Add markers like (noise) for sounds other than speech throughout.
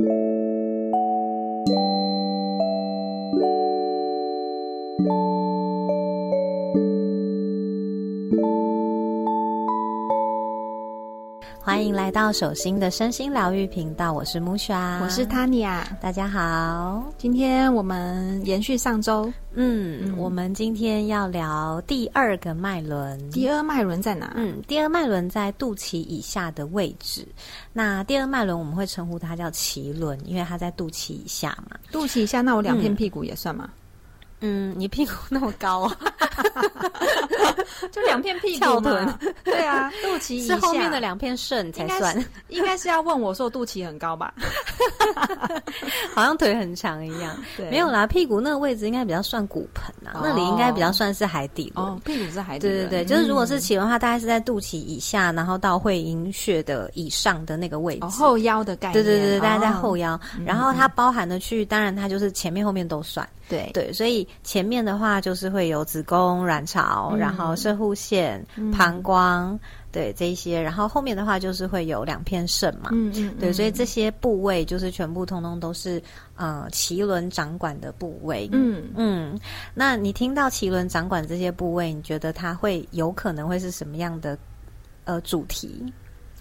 thank you 欢迎来到手心的身心疗愈频道，我是木莎，我是 Tanya，大家好。今天我们延续上周，嗯，我们今天要聊第二个脉轮。第二脉轮在哪？嗯，第二脉轮在肚脐以下的位置。那第二脉轮我们会称呼它叫脐轮，因为它在肚脐以下嘛。肚脐以下，那我两片屁股也算吗？嗯，你屁股那么高啊，(laughs) 就两片屁股嘛。对啊，肚脐是后面的两片肾才算。应该是要问我说肚脐很高吧？(laughs) 好像腿很长一样。对，没有啦，屁股那个位置应该比较算骨盆啊，那里应该比较算是海底轮。哦，屁股是海底。对对对，就是如果是脐轮的话，大概是在肚脐以下，然后到会阴穴的以上的那个位置。后腰的概念。对对对，大概在后腰。然后它包含的区域，当然它就是前面后面都算。对对，所以前面的话就是会有子宫、卵巢，然后射护腺、膀胱，对这些，然后后面的话就是会有两片肾嘛，嗯嗯，对，所以这些部位就是全部通通都是呃脐轮掌管的部位，嗯。嗯，那你听到脐轮掌管这些部位，你觉得它会有可能会是什么样的呃主题？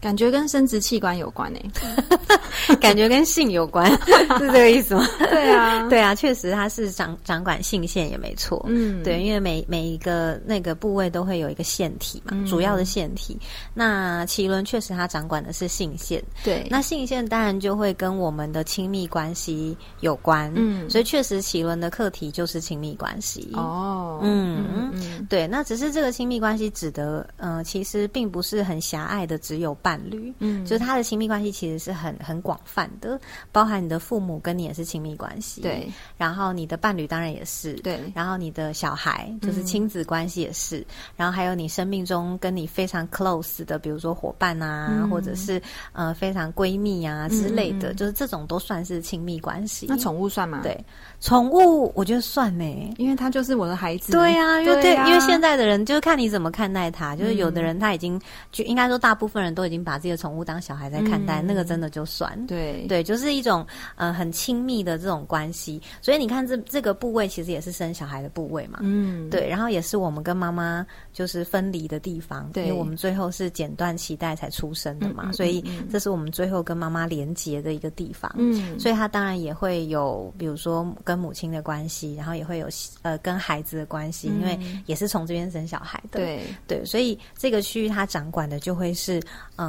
感觉跟生殖器官有关诶，(laughs) 感觉跟性有关，(laughs) 是这个意思吗？对啊，(laughs) 对啊，确实它是掌掌管性腺也没错。嗯，对，因为每每一个那个部位都会有一个腺体嘛，主要的腺体。那脐轮确实它掌管的是性腺，对。那性腺当然就会跟我们的亲密关系有关，嗯，所以确实脐轮的课题就是亲密关系。哦，嗯嗯，对。那只是这个亲密关系指的，嗯，其实并不是很狭隘的，只有伴。伴侣，嗯，就是他的亲密关系其实是很很广泛的，包含你的父母跟你也是亲密关系，对，然后你的伴侣当然也是，对，然后你的小孩就是亲子关系也是，然后还有你生命中跟你非常 close 的，比如说伙伴啊，或者是呃非常闺蜜啊之类的，就是这种都算是亲密关系。那宠物算吗？对，宠物我觉得算呢，因为它就是我的孩子。对啊，因为对，因为现在的人就是看你怎么看待他，就是有的人他已经就应该说大部分人都已经。把自己的宠物当小孩在看待，那个真的就算对对，就是一种呃很亲密的这种关系。所以你看，这这个部位其实也是生小孩的部位嘛，嗯，对。然后也是我们跟妈妈就是分离的地方，因为我们最后是剪断脐带才出生的嘛，所以这是我们最后跟妈妈连接的一个地方。嗯，所以它当然也会有，比如说跟母亲的关系，然后也会有呃跟孩子的关系，因为也是从这边生小孩的。对对，所以这个区域它掌管的就会是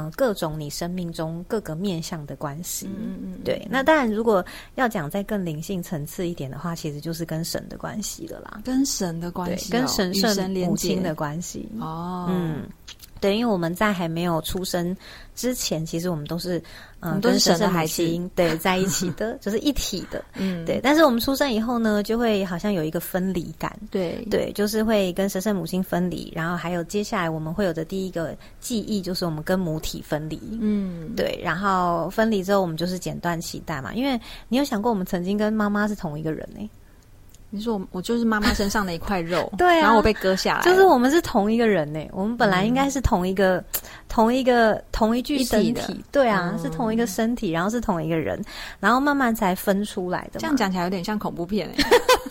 嗯。各种你生命中各个面向的关系，嗯嗯，对。那当然，如果要讲在更灵性层次一点的话，其实就是跟神的关系了啦，跟神的关系，跟神圣母亲的关系。哦，嗯。对，因为我们在还没有出生之前，其实我们都是嗯跟神的海星对在一起的，(laughs) 就是一体的，嗯，对。但是我们出生以后呢，就会好像有一个分离感，对对，就是会跟神圣母亲分离，然后还有接下来我们会有的第一个记忆，就是我们跟母体分离，嗯，对。然后分离之后，我们就是剪断脐带嘛，因为你有想过，我们曾经跟妈妈是同一个人呢。你说我我就是妈妈身上的一块肉，(laughs) 对啊，然后我被割下来，就是我们是同一个人呢。我们本来应该是同一个、同一个、同一具身体，对啊，是同一个身体，然后是同一个人，然后慢慢才分出来的。这样讲起来有点像恐怖片哎，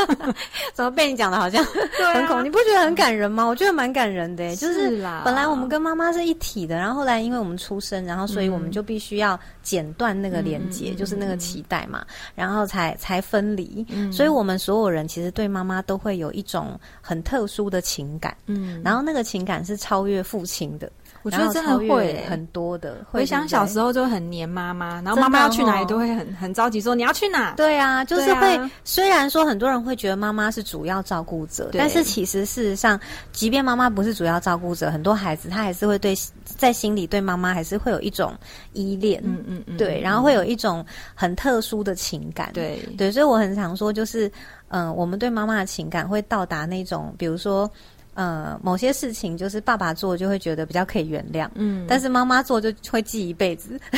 (laughs) 怎么被你讲的好像很恐？你不觉得很感人吗？我觉得蛮感人的，就是本来我们跟妈妈是一体的，然后后来因为我们出生，然后所以我们就必须要剪断那个连接，就是那个脐带嘛，然后才才分离。所以我们所有人。其实对妈妈都会有一种很特殊的情感，嗯，然后那个情感是超越父亲的。我觉得真的会很多的，回想小时候就很黏妈妈，然后妈妈要去哪里都会很很着急说你要去哪？对啊，就是会。虽然说很多人会觉得妈妈是主要照顾者，但是其实事实上，即便妈妈不是主要照顾者，很多孩子他还是会对在心里对妈妈还是会有一种依恋，嗯嗯嗯，对，然后会有一种很特殊的情感，对对，所以我很常说，就是嗯，我们对妈妈的情感会到达那种，比如说。呃，某些事情就是爸爸做就会觉得比较可以原谅，嗯，但是妈妈做就会记一辈子。(laughs)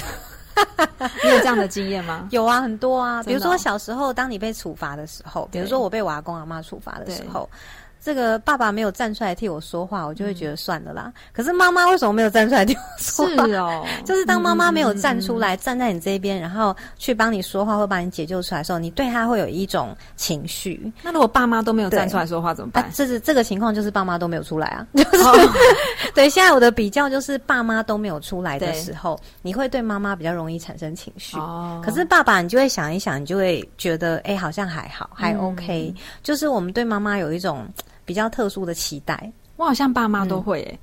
你有这样的经验吗？(laughs) 有啊，很多啊。比如说小时候，当你被处罚的时候，比如说我被我阿公阿妈处罚的时候，这个爸爸没有站出来替我说话，我就会觉得算了啦。可是妈妈为什么没有站出来替我说话？是哦，(laughs) 就是当妈妈没有站出来，站在你这边，然后去帮你说话或把你解救出来的时候，你对他会有一种情绪。那如果爸妈都没有站出来说话怎么办？这是这个情况，就是爸妈都没有出来啊。(laughs) 就是 (laughs) 对，现在我的比较就是爸妈都没有出来的时候，你会对妈妈比较容易产生情绪。哦，可是爸爸，你就会想一想，你就会觉得，哎，好像还好，还 OK。就是我们对妈妈有一种。比较特殊的期待，我好像爸妈都会诶，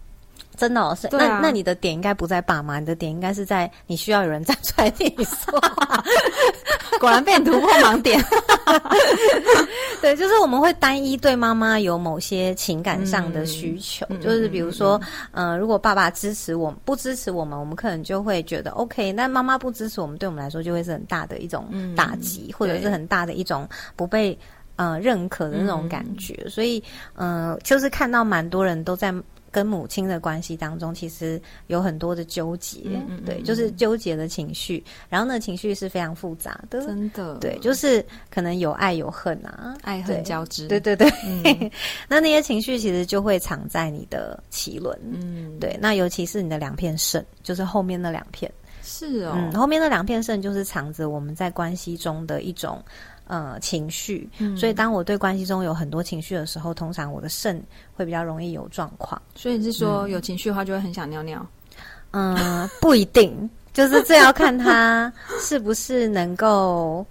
真的哦。是那那你的点应该不在爸妈，你的点应该是在你需要有人站出来替你说话。(laughs) 果然变突破盲点。(laughs) 对，就是我们会单一对妈妈有某些情感上的需求，就是比如说，嗯，如果爸爸支持我们，不支持我们，我们可能就会觉得 OK。但妈妈不支持我们，对我们来说就会是很大的一种打击，或者是很大的一种不被。呃，认可的那种感觉，所以，嗯，就是看到蛮多人都在跟母亲的关系当中，其实有很多的纠结，对，就是纠结的情绪，然后呢，情绪是非常复杂的，真的，对，就是可能有爱有恨啊，爱恨交织，对对对，(laughs) 那那些情绪其实就会藏在你的脐轮，嗯，对，那尤其是你的两片肾，就是后面那两片，是哦，嗯，后面那两片肾就是藏着我们在关系中的一种。呃，情绪，所以当我对关系中有很多情绪的时候，通常我的肾会比较容易有状况。所以你是说有情绪的话，就会很想尿尿？嗯，不一定，就是这要看他是不是能够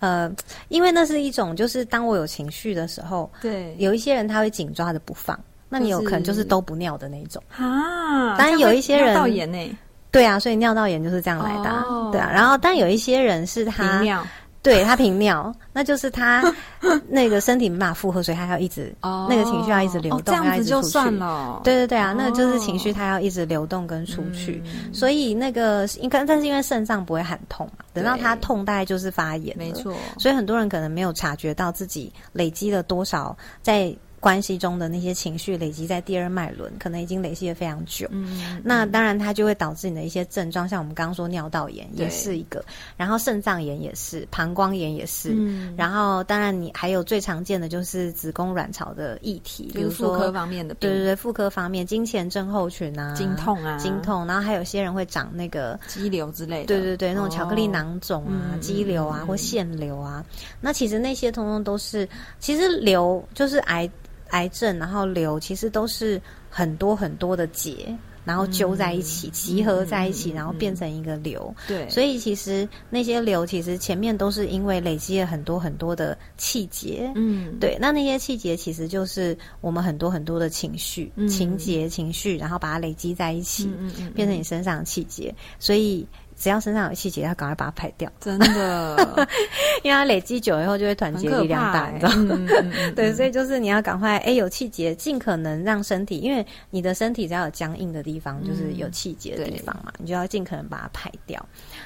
呃，因为那是一种，就是当我有情绪的时候，对，有一些人他会紧抓着不放，那你有可能就是都不尿的那种啊。当然有一些人尿道炎呢，对啊，所以尿道炎就是这样来的，对啊。然后，但有一些人是他尿。(laughs) 对他频尿，那就是他 (laughs) 那个身体没办法负荷，所以他要一直那个情绪要一直流动，这样子就算了。对对对啊，那个就是情绪，他要一直流动跟出去，所以那个应该，但是因为肾脏不会喊痛嘛，等到他痛，大概就是发炎。没错，所以很多人可能没有察觉到自己累积了多少在。关系中的那些情绪累积在第二脉轮，可能已经累积了非常久。嗯，那当然它就会导致你的一些症状，像我们刚刚说尿道炎也是一个，然后肾脏炎也是，膀胱炎也是。嗯，然后当然你还有最常见的就是子宫卵巢的议题，比如说妇科方面的，对对对，妇科方面，经前症候群啊，经痛啊，经痛，然后还有些人会长那个肌瘤之类的，对对对，那种巧克力囊肿啊，肌瘤啊或腺瘤啊，那其实那些通通都是，其实瘤就是癌。癌症，然后瘤其实都是很多很多的结，然后揪在一起，集合在一起，然后变成一个瘤。对，所以其实那些瘤其实前面都是因为累积了很多很多的气节。嗯，对，那那些气节其实就是我们很多很多的情绪、情节、情绪，然后把它累积在一起，变成你身上的气节。所以。只要身上有气节，要赶快把它排掉。真的，(laughs) 因为它累积久以后就会团结力量大，你知道吗？(laughs) 对，所以就是你要赶快，哎，有气节，尽可能让身体，因为你的身体只要有僵硬的地方，就是有气节的地方嘛，你就要尽可能把它排掉。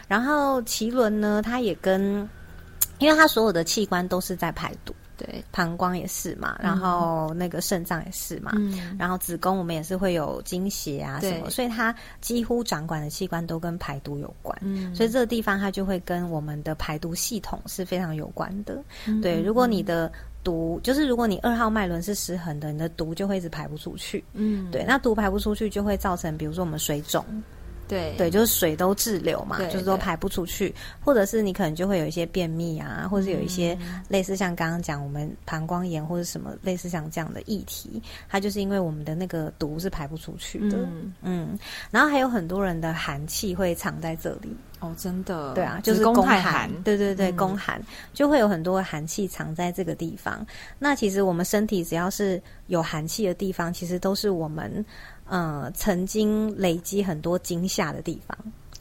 然后脐轮呢，它也跟，因为它所有的器官都是在排毒。对，膀胱也是嘛，然后那个肾脏也是嘛，然后子宫我们也是会有经血啊什么，所以它几乎掌管的器官都跟排毒有关，所以这个地方它就会跟我们的排毒系统是非常有关的。对，如果你的毒就是如果你二号脉轮是失衡的，你的毒就会一直排不出去。嗯，对，那毒排不出去就会造成，比如说我们水肿。对对，就是水都滞留嘛，就是说排不出去，或者是你可能就会有一些便秘啊，或者是有一些类似像刚刚讲我们膀胱炎或者什么类似像这样的议题，它就是因为我们的那个毒是排不出去的。嗯，然后还有很多人的寒气会藏在这里哦，真的，对啊，就是宫寒，对对对，宫寒就会有很多寒气藏在这个地方。那其实我们身体只要是有寒气的地方，其实都是我们。呃，曾经累积很多惊吓的地方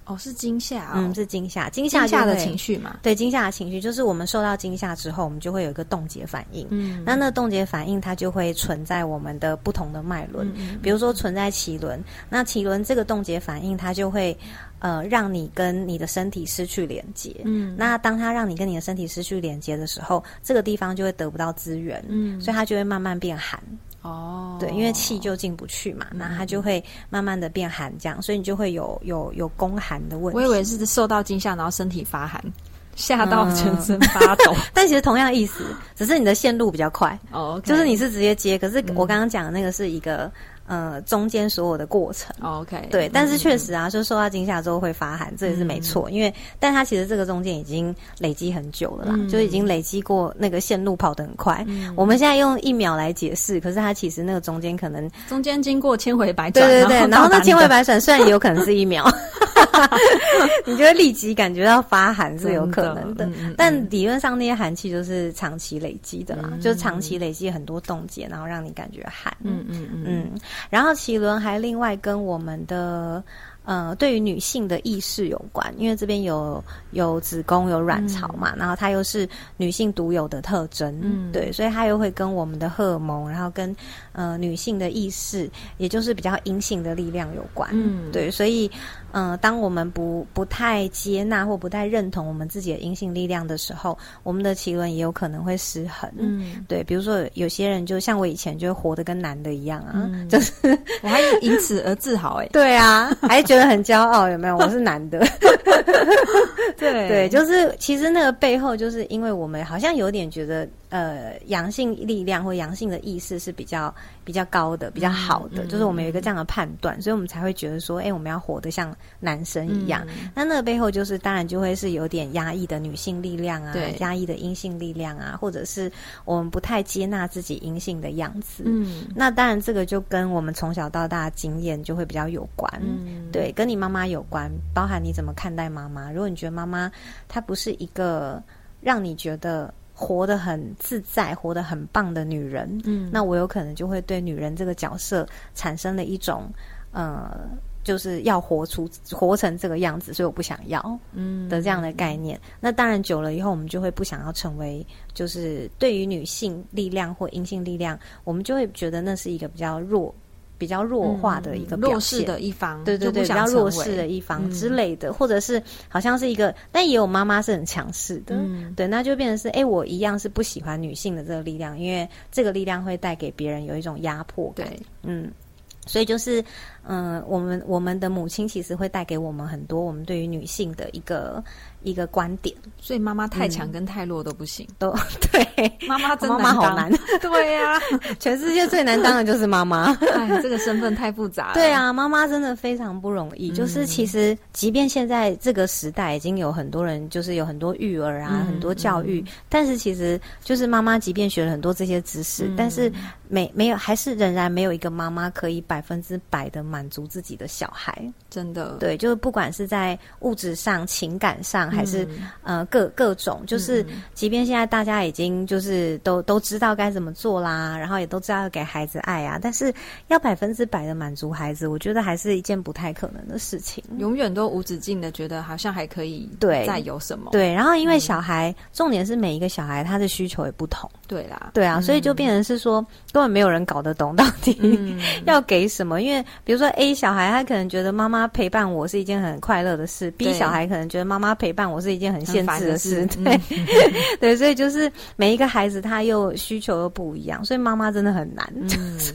哦，是惊吓，嗯，是惊吓，惊吓的情绪嘛？对，惊吓的情绪就是我们受到惊吓之后，我们就会有一个冻结反应。嗯，那那冻结反应它就会存在我们的不同的脉轮，比如说存在脐轮，那脐轮这个冻结反应它就会呃让你跟你的身体失去连接。嗯，那当它让你跟你的身体失去连接的时候，这个地方就会得不到资源，嗯，所以它就会慢慢变寒。哦，对，因为气就进不去嘛，那它就会慢慢的变寒，这样，所以你就会有有有宫寒的问题。我以为是受到惊吓，然后身体发寒，吓到全身发抖。(laughs) 但其实同样意思，只是你的线路比较快哦，就是你是直接接，可是我刚刚讲的那个是一个。呃，中间所有的过程，OK，对，但是确实啊，就受到惊吓之后会发寒，这也是没错。因为，但它其实这个中间已经累积很久了啦，就已经累积过那个线路跑得很快。我们现在用一秒来解释，可是它其实那个中间可能中间经过千回百转，对对对，然后那千回百转虽然也有可能是一秒，(laughs) (laughs) 你就会立即感觉到发寒是有可能的，但理论上那些寒气就是长期累积的啦，就长期累积很多冻结，然后让你感觉寒。嗯嗯嗯。然后奇轮还另外跟我们的呃对于女性的意识有关，因为这边有有子宫有卵巢嘛，然后它又是女性独有的特征，嗯，对，所以它又会跟我们的荷尔蒙，然后跟呃女性的意识，也就是比较阴性的力量有关，嗯，对，所以。嗯，当我们不不太接纳或不太认同我们自己的阴性力量的时候，我们的脐轮也有可能会失衡。嗯，对，比如说有些人就像我以前就活得跟男的一样啊，(laughs) 就是我还因此而自豪哎。(laughs) 对啊，还觉得很骄傲，有没有？我是男的。(laughs) 对对，就是其实那个背后，就是因为我们好像有点觉得。呃，阳性力量或阳性的意识是比较比较高的，比较好的，就是我们有一个这样的判断，所以我们才会觉得说，哎，我们要活得像男生一样。那那个背后就是，当然就会是有点压抑的女性力量啊，压抑的阴性力量啊，或者是我们不太接纳自己阴性的样子。嗯，那当然这个就跟我们从小到大经验就会比较有关。嗯，对，跟你妈妈有关，包含你怎么看待妈妈。如果你觉得妈妈她不是一个让你觉得。活得很自在、活得很棒的女人，嗯，那我有可能就会对女人这个角色产生了一种，呃，就是要活出、活成这个样子，所以我不想要，嗯的这样的概念。那当然久了以后，我们就会不想要成为，就是对于女性力量或阴性力量，我们就会觉得那是一个比较弱。比较弱化的一个弱势的一方，对对对，比较弱势的一方之类的，或者是好像是一个，但也有妈妈是很强势的，对，那就变成是，哎，我一样是不喜欢女性的这个力量，因为这个力量会带给别人有一种压迫感，嗯，所以就是，嗯，我们我们的母亲其实会带给我们很多我们对于女性的一个。一个观点，所以妈妈太强跟太弱都不行，都对。妈妈真的好难，对呀，(laughs) 全世界最难当的就是妈妈。哎，这个身份太复杂。对啊，妈妈真的非常不容易。就是其实，即便现在这个时代已经有很多人，就是有很多育儿啊，很多教育，但是其实就是妈妈，即便学了很多这些知识，但是没没有，还是仍然没有一个妈妈可以百分之百的满足自己的小孩。真的，对，就是不管是在物质上、情感上。还是呃各各种，就是即便现在大家已经就是都都知道该怎么做啦，然后也都知道要给孩子爱啊，但是要百分之百的满足孩子，我觉得还是一件不太可能的事情。永远都无止境的觉得好像还可以对再有什么。对，然后因为小孩重点是每一个小孩他的需求也不同，对啦，对啊，所以就变成是说根本没有人搞得懂到底 (laughs) 要给什么，因为比如说 A 小孩他可能觉得妈妈陪伴我是一件很快乐的事，B 小孩可能觉得妈妈陪伴。我是一件很限制的事，对 (laughs) 对，所以就是每一个孩子他又需求又不一样，所以妈妈真的很难。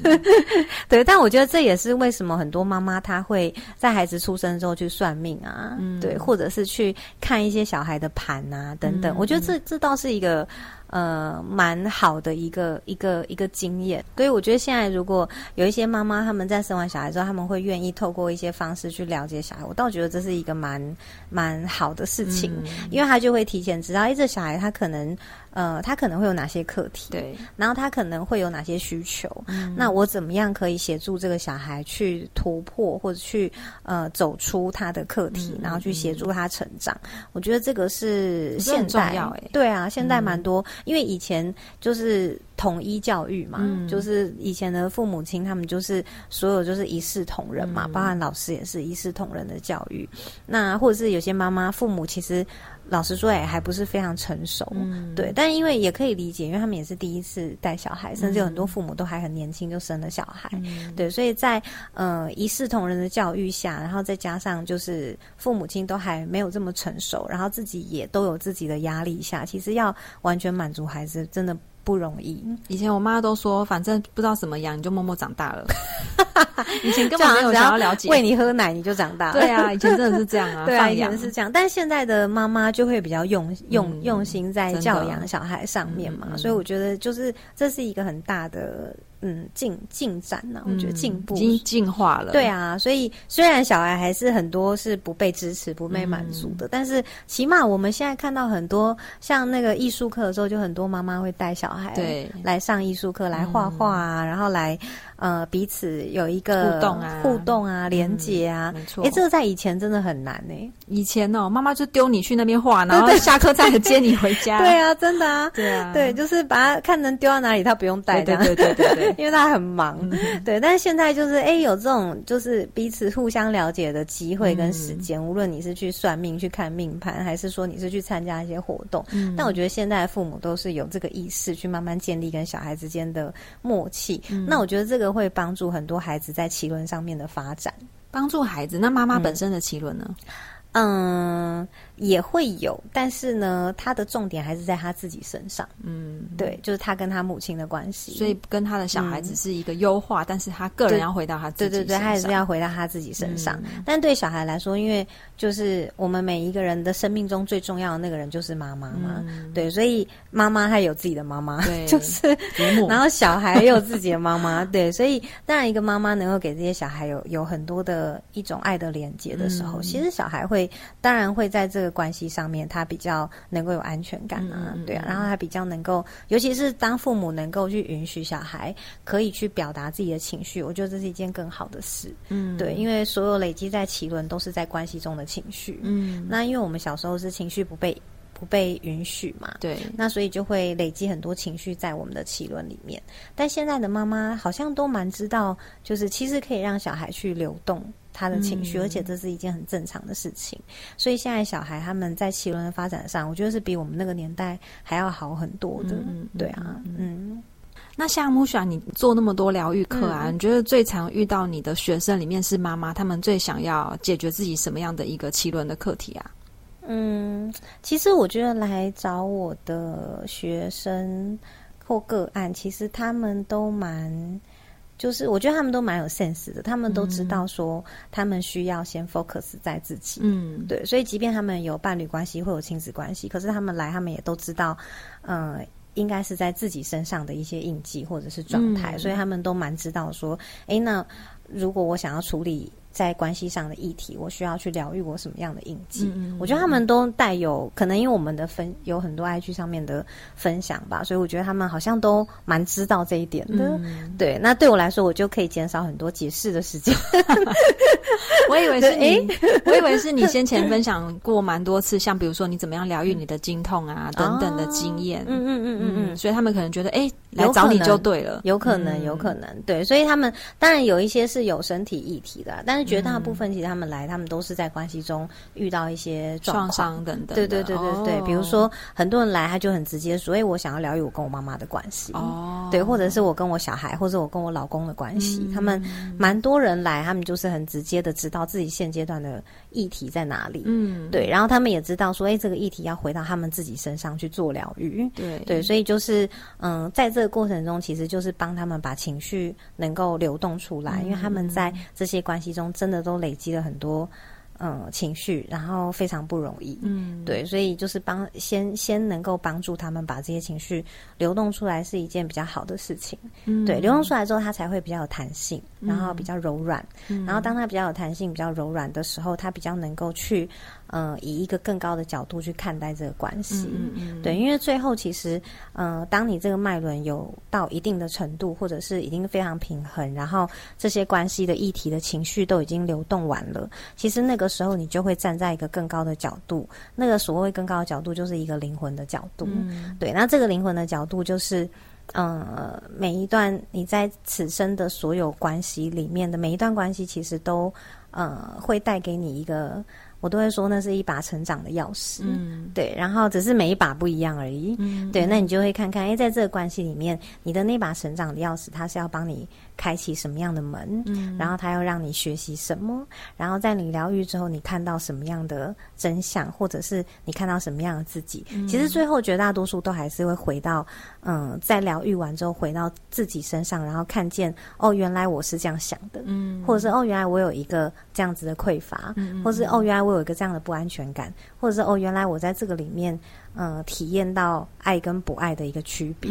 (laughs) 对，但我觉得这也是为什么很多妈妈她会在孩子出生之后去算命啊，对，或者是去看一些小孩的盘啊等等。我觉得这这倒是一个。呃，蛮好的一个一个一个经验，所以我觉得现在如果有一些妈妈他们在生完小孩之后，他们会愿意透过一些方式去了解小孩，我倒觉得这是一个蛮蛮好的事情，因为他就会提前知道，哎，这小孩他可能呃，他可能会有哪些课题，对，然后他可能会有哪些需求，嗯那我怎么样可以协助这个小孩去突破或者去呃走出他的课题，然后去协助他成长？我觉得这个是现在对啊，现在蛮多。因为以前就是统一教育嘛，就是以前的父母亲他们就是所有就是一视同仁嘛，包含老师也是一视同仁的教育。那或者是有些妈妈父母其实。老实说，也，还不是非常成熟，对。但因为也可以理解，因为他们也是第一次带小孩，甚至有很多父母都还很年轻就生了小孩，对。所以在呃一视同仁的教育下，然后再加上就是父母亲都还没有这么成熟，然后自己也都有自己的压力下，其实要完全满足孩子，真的不容易。以前我妈都说，反正不知道怎么养，你就默默长大了。(laughs) 以前根本没有想要了解，喂你喝奶你就长大。对啊，以前真的是这样啊，(laughs) 对啊，以前是这样。但现在的妈妈就会比较用用用心在教养小孩上面嘛，所以我觉得就是这是一个很大的。嗯，进进展呢？我觉得进步已经进化了。对啊，所以虽然小孩还是很多是不被支持、不被满足的，但是起码我们现在看到很多像那个艺术课的时候，就很多妈妈会带小孩对来上艺术课，来画画啊，然后来。呃，彼此有一个互动啊，互动啊，连接啊，没错。哎，这个在以前真的很难呢。以前哦，妈妈就丢你去那边画，然后下课再接你回家。(laughs) 对啊，真的啊。对啊，对，就是把它看能丢到哪里，他不用带的。对对对对，(laughs) 因为他很忙。对，但是现在就是哎，有这种就是彼此互相了解的机会跟时间，无论你是去算命、去看命盘，还是说你是去参加一些活动。嗯。但我觉得现在的父母都是有这个意识，去慢慢建立跟小孩之间的默契。那我觉得这个会帮助很。多孩子在奇轮上面的发展，帮助孩子。那妈妈本身的奇轮呢？嗯。也会有，但是呢，他的重点还是在他自己身上。嗯，对，就是他跟他母亲的关系，所以跟他的小孩子是一个优化，但是他个人要回到他自己。对对对，他也是要回到他自己身上。但对小孩来说，因为就是我们每一个人的生命中最重要的那个人就是妈妈嘛，对，所以妈妈她有自己的妈妈，对，(laughs) 就是然后小孩也有自己的妈妈，对，所以当然一个妈妈能够给这些小孩有有很多的一种爱的连接的时候，其实小孩会当然会在这个。关系上面，他比较能够有安全感啊，对啊，然后他比较能够，尤其是当父母能够去允许小孩可以去表达自己的情绪，我觉得这是一件更好的事。嗯，对，因为所有累积在脐轮都是在关系中的情绪。嗯，那因为我们小时候是情绪不被不被允许嘛，对，那所以就会累积很多情绪在我们的脐轮里面。但现在的妈妈好像都蛮知道，就是其实可以让小孩去流动。他的情绪，而且这是一件很正常的事情，所以现在小孩他们在奇轮的发展上，我觉得是比我们那个年代还要好很多的。嗯对啊，嗯。那像木雪，你做那么多疗愈课啊，你觉得最常遇到你的学生里面是妈妈，他们最想要解决自己什么样的一个奇轮的课题啊？嗯，其实我觉得来找我的学生或个案，其实他们都蛮。就是我觉得他们都蛮有 sense 的，他们都知道说他们需要先 focus 在自己，嗯，对，所以即便他们有伴侣关系或有亲子关系，可是他们来，他们也都知道，嗯，应该是在自己身上的一些印记或者是状态，所以他们都蛮知道说，哎，那如果我想要处理。在关系上的议题，我需要去疗愈我什么样的印记？我觉得他们都带有可能，因为我们的分有很多 IG 上面的分享吧，所以我觉得他们好像都蛮知道这一点的。对，那对我来说，我就可以减少很多解释的时间。(laughs) 我以为是你，我以为是你先前分享过蛮多次，像比如说你怎么样疗愈你的经痛啊等等的经验。嗯嗯嗯嗯嗯，所以他们可能觉得，哎，来找你就对了。有可能，有可能，对，所以他们当然有一些是有身体议题的，但是。绝大部分其实他们来，他们都是在关系中遇到一些创伤等等。对对对对对，比如说很多人来，他就很直接，所以我想要疗愈我跟我妈妈的关系。哦，对，或者是我跟我小孩，或者我跟我老公的关系。他们蛮多人来，他们就是很直接的知道自己现阶段的议题在哪里。嗯，对，然后他们也知道说，哎，这个议题要回到他们自己身上去做疗愈。对对，所以就是嗯，在这个过程中，其实就是帮他们把情绪能够流动出来，因为他们在这些关系中。真的都累积了很多。嗯，情绪，然后非常不容易。嗯，对，所以就是帮先先能够帮助他们把这些情绪流动出来，是一件比较好的事情。嗯，对，流动出来之后，它才会比较有弹性，然后比较柔软。嗯，然后当它比较有弹性、比较柔软的时候，它比较能够去，嗯，以一个更高的角度去看待这个关系。嗯嗯，对，因为最后其实，嗯，当你这个脉轮有到一定的程度，或者是已经非常平衡，然后这些关系的议题的情绪都已经流动完了，其实那个。时候，你就会站在一个更高的角度。那个所谓更高的角度，就是一个灵魂的角度。对，那这个灵魂的角度，就是，呃，每一段你在此生的所有关系里面的每一段关系，其实都呃会带给你一个。我都会说，那是一把成长的钥匙。嗯，对，然后只是每一把不一样而已。嗯，对，那你就会看看，哎，在这个关系里面，你的那把成长的钥匙，它是要帮你开启什么样的门，嗯，然后他要让你学习什么，然后在你疗愈之后，你看到什么样的真相，或者是你看到什么样的自己，其实最后绝大多数都还是会回到，嗯，在疗愈完之后回到自己身上，然后看见哦，原来我是这样想的，嗯，或者是哦，原来我有一个这样子的匮乏，嗯，或是哦，原来我有一个这样的不安全感，或者是哦，原来我在这个里面。嗯，体验到爱跟不爱的一个区别，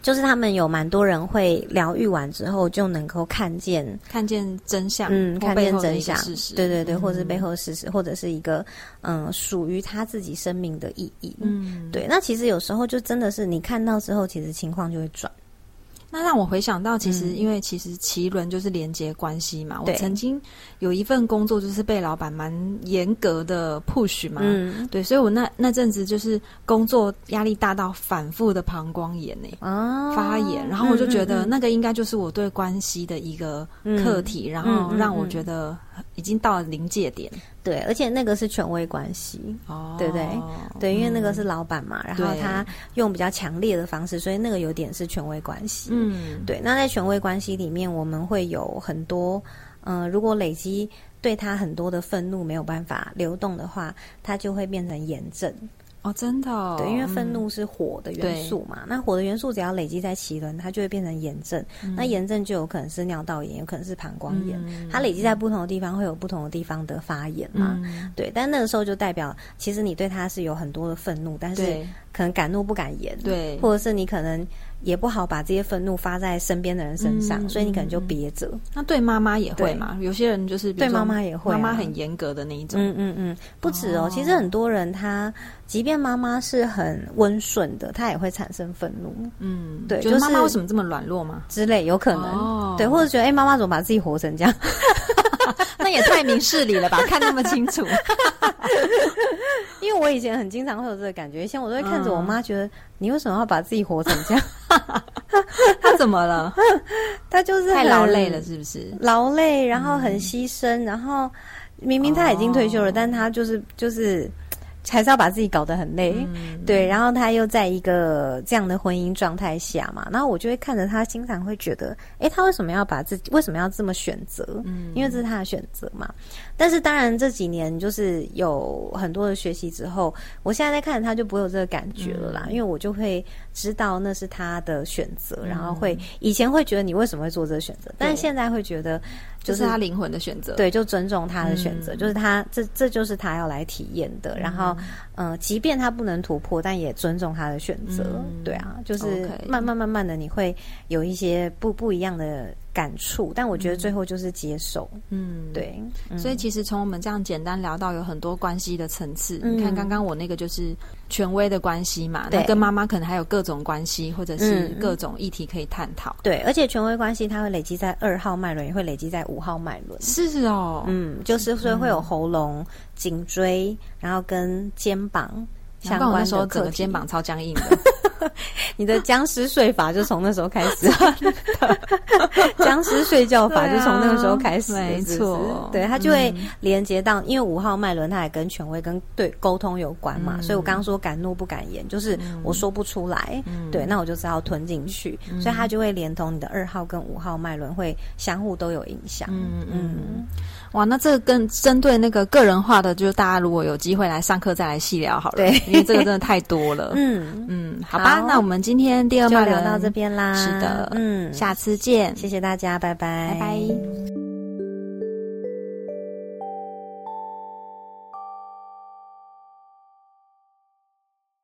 就是他们有蛮多人会疗愈完之后就能够看见看见真相，嗯，看见真相，事实，对对对，或者是背后事实，或者是一个嗯属于他自己生命的意义，嗯，对。那其实有时候就真的是你看到之后，其实情况就会转。那让我回想到，其实因为其实奇轮就是连接关系嘛。我曾经有一份工作，就是被老板蛮严格的 push 嘛。嗯，对，所以我那那阵子就是工作压力大到反复的膀胱炎呢，发炎。然后我就觉得那个应该就是我对关系的一个课题，然后让我觉得已经到了临界点。对，而且那个是权威关系，哦，对不对？对，因为那个是老板嘛，然后他用比较强烈的方式，所以那个有点是权威关系。嗯，对。那在权威关系里面，我们会有很多，嗯，如果累积对他很多的愤怒没有办法流动的话，他就会变成炎症。哦，真的，对，因为愤怒是火的元素嘛，那火的元素只要累积在脐轮，它就会变成炎症，那炎症就有可能是尿道炎，有可能是膀胱炎，它累积在不同的地方，会有不同的地方的发炎嘛，对，但那个时候就代表，其实你对它是有很多的愤怒，但是可能敢怒不敢言，对，或者是你可能。也不好把这些愤怒发在身边的人身上，所以你可能就憋着。那对妈妈也会嘛？有些人就是对妈妈也会，妈妈很严格的那一种。嗯嗯嗯，不止哦。其实很多人他，即便妈妈是很温顺的，他也会产生愤怒。嗯，对，就是妈妈为什么这么软弱吗？之类，有可能。对，或者觉得哎，妈妈怎么把自己活成这样？(laughs) 那也太明事理了吧？(laughs) 看那么清楚。(laughs) 因为我以前很经常会有这个感觉，以前我都会看着我妈，觉得你为什么要把自己活成这样？(laughs) 他怎么了？(laughs) 他就是太劳累了，是不是？劳累，然后很牺牲，然后明明他已经退休了，但他就是就是。还是要把自己搞得很累，对，然后他又在一个这样的婚姻状态下嘛，然后我就会看着他，经常会觉得，哎，他为什么要把自己为什么要这么选择？嗯，因为这是他的选择嘛。但是当然这几年就是有很多的学习之后，我现在在看他就不会有这个感觉了啦，因为我就会知道那是他的选择，然后会以前会觉得你为什么会做这个选择，但是现在会觉得。就是他灵魂的选择，对，就尊重他的选择，就是他这这就是他要来体验的。然后，嗯，即便他不能突破，但也尊重他的选择。对啊，就是慢慢慢慢的，你会有一些不不一样的。感触，但我觉得最后就是接受。嗯，对。所以其实从我们这样简单聊到有很多关系的层次。你看刚刚我那个就是权威的关系嘛，那跟妈妈可能还有各种关系，或者是各种议题可以探讨。对，而且权威关系它会累积在二号脉轮，也会累积在五号脉轮。是哦，嗯，就是所以会有喉咙、颈椎，然后跟肩膀。相关时候，整个肩膀超僵硬的。(laughs) (laughs) 你的僵尸睡法就从那时候开始，(laughs) 僵尸睡觉法就从那个时候开始。没错，对，它就会连接到，因为五号脉轮它也跟权威跟对沟通有关嘛，所以我刚刚说敢怒不敢言，就是我说不出来，对，那我就只好吞进去，所以它就会连同你的二号跟五号脉轮会相互都有影响。嗯嗯。哇，那这个更针对那个个人化的，就是大家如果有机会来上课再来细聊好了，对，因为这个真的太多了。(laughs) 嗯。嗯，好吧，那我们今天第二就聊到这边啦。是的，嗯，下次见，谢谢大家，拜拜，拜拜。